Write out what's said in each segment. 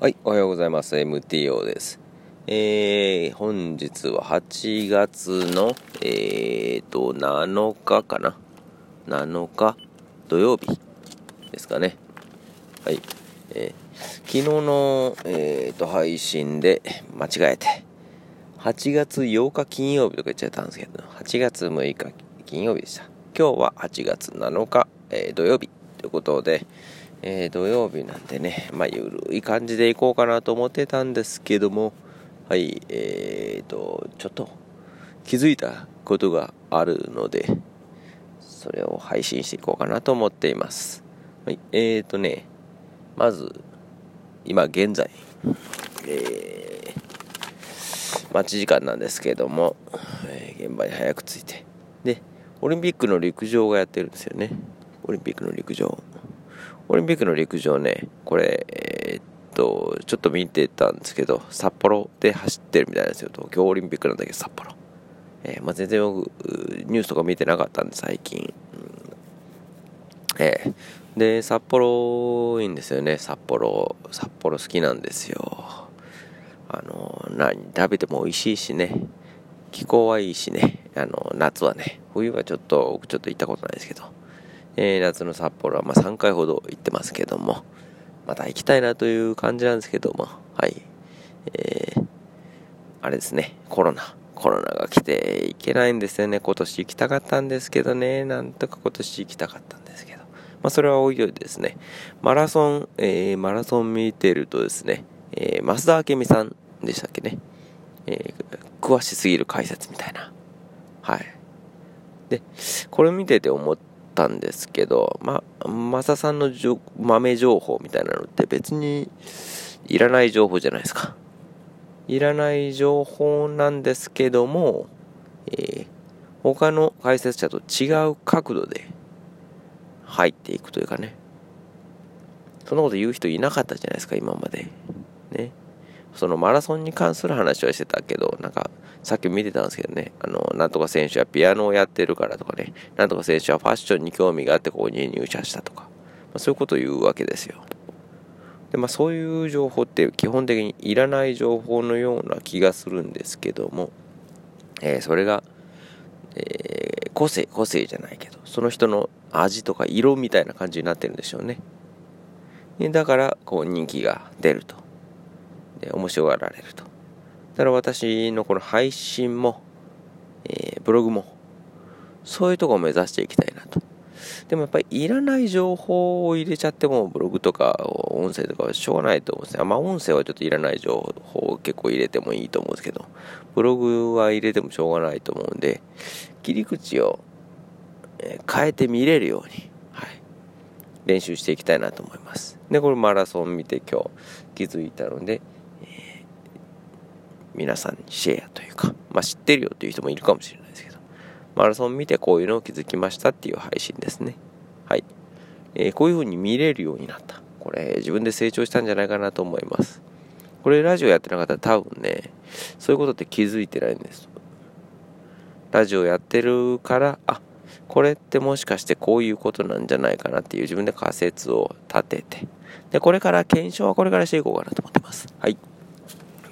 はい、おはようございます。MTO です。えー、本日は8月の、えーと、7日かな ?7 日？土曜日ですかね。はい。えー昨日の、えーと、配信で間違えて、8月8日金曜日とか言っちゃったんですけど、8月6日金曜日でした。今日は8月7日、えー土曜日ということで、えー土曜日なんでね、まあ、ゆるい感じでいこうかなと思ってたんですけども、はい、えーと、ちょっと気づいたことがあるので、それを配信していこうかなと思っています。はい、えーとね、まず、今現在、えー待ち時間なんですけども、えー現場に早く着いて、で、オリンピックの陸上がやってるんですよね。オリンピックの陸上。オリンピックの陸上ね、これ、えーっと、ちょっと見てたんですけど、札幌で走ってるみたいなんですよ。東京オリンピックなんだけど、札幌。えーまあ、全然僕、ニュースとか見てなかったんで、最近。えーで、札幌いいんですよね、札幌。札幌好きなんですよ。あの、何食べても美味しいしね。気候はいいしね。あの、夏はね。冬はちょっと、僕ちょっと行ったことないですけど。えー夏の札幌はま3回ほど行ってますけども、また行きたいなという感じなんですけども、はい。えーあれですね、コロナ。コロナが来て行けないんですよね。今年行きたかったんですけどね。なんとか今年行きたかったんですけど。まあ、それは置いといてですね、マラソン、えーマラソン見てるとですね、えー増田明美さんでしたっけね。えー詳しすぎる解説みたいな。はい。で、これ見てて思ってたんですけど、ま、マサさんのじょ豆情報みたいなのって別にいらない情報じゃないですか。いらない情報なんですけども、えー他の解説者と違う角度で入っていくというかね。そんなこと言う人いなかったじゃないですか、今まで。ね。そのマラソンに関する話はしてたけど、なんか、さっき見てたんですけどね、あの、なんとか選手はピアノをやってるからとかね、なんとか選手はファッションに興味があってここに入社したとか、まあ、そういうことを言うわけですよ。で、まあそういう情報って基本的にいらない情報のような気がするんですけども、えーそれが、えー個性、個性じゃないけど、その人の味とか色みたいな感じになってるんでしょうね。でだから、こう人気が出ると。で、面白がられると。だから私のこの配信も、えーブログも、そういうとこを目指していきたいなと。でもやっぱりいらない情報を入れちゃっても、ブログとか音声とかはしょうがないと思うんですね。まあ音声はちょっといらない情報を結構入れてもいいと思うんですけど、ブログは入れてもしょうがないと思うんで、切り口を、変えて見れるように、はい、練習していきたいなと思います。で、これマラソン見て今日気づいたので、皆さんにシェアというか、まあ知ってるよという人もいるかもしれないですけど、マラソン見てこういうのを気づきましたっていう配信ですね。はい。えーこういう風に見れるようになった。これ自分で成長したんじゃないかなと思います。これラジオやってなかったら多分ね、そういうことって気づいてないんです。ラジオやってるから、あ、これってもしかしてこういうことなんじゃないかなっていう自分で仮説を立てて、で、これから検証はこれからしていこうかなと思ってます。はい。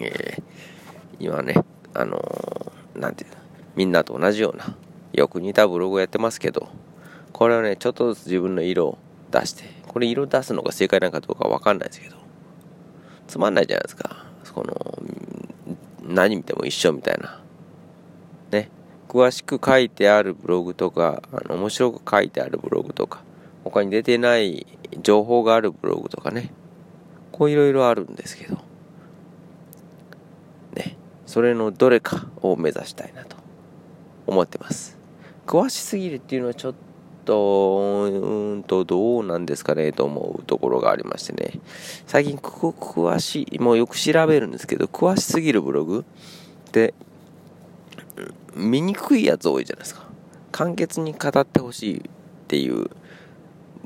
えー今ね、あのーなんていうの、みんなと同じような、よく似たブログをやってますけど、これはね、ちょっとずつ自分の色を出して、これ色出すのが正解なのかどうかわかんないですけど、つまんないじゃないですか。この、何見ても一緒みたいな。ね。詳しく書いてあるブログとか、あの面白く書いてあるブログとか、他に出てない情報があるブログとかね。こういろいろあるんですけど、それのどれかを目指したいなと思ってます。詳しすぎるっていうのはちょっと、うーんと、どうなんですかねと思うところがありましてね。最近、く詳しい、もうよく調べるんですけど、詳しすぎるブログって、見にくいやつ多いじゃないですか。簡潔に語ってほしいっていう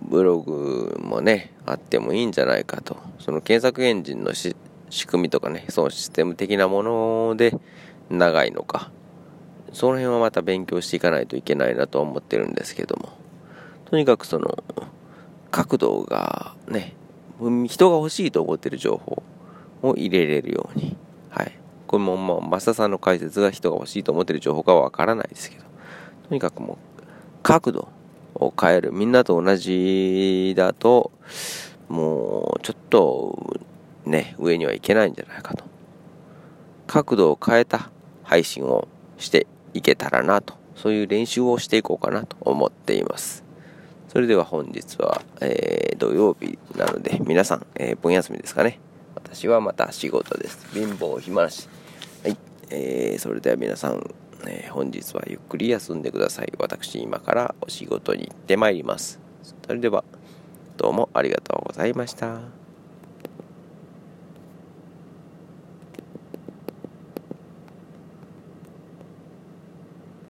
ブログもね、あってもいいんじゃないかと。その検索エンジンのし仕組みとかね、そのシステム的なもので長いのか。その辺はまた勉強していかないといけないなと思ってるんですけども。とにかくその、角度がね、人が欲しいと思ってる情報を入れれるように。はい。これもまあ、増田さんの解説が人が欲しいと思ってる情報かはわからないですけど、とにかくもう、角度を変える。みんなと同じだと、もう、ちょっと、ね、上にはいけないんじゃないかと。角度を変えた配信をしていけたらなと。そういう練習をしていこうかなと思っています。それでは本日は、えー、土曜日なので、皆さん、えー、盆休みですかね。私はまた仕事です。貧乏暇なし。はい。えー、それでは皆さん、えー、本日はゆっくり休んでください。私、今からお仕事に行ってまいります。それでは、どうもありがとうございました。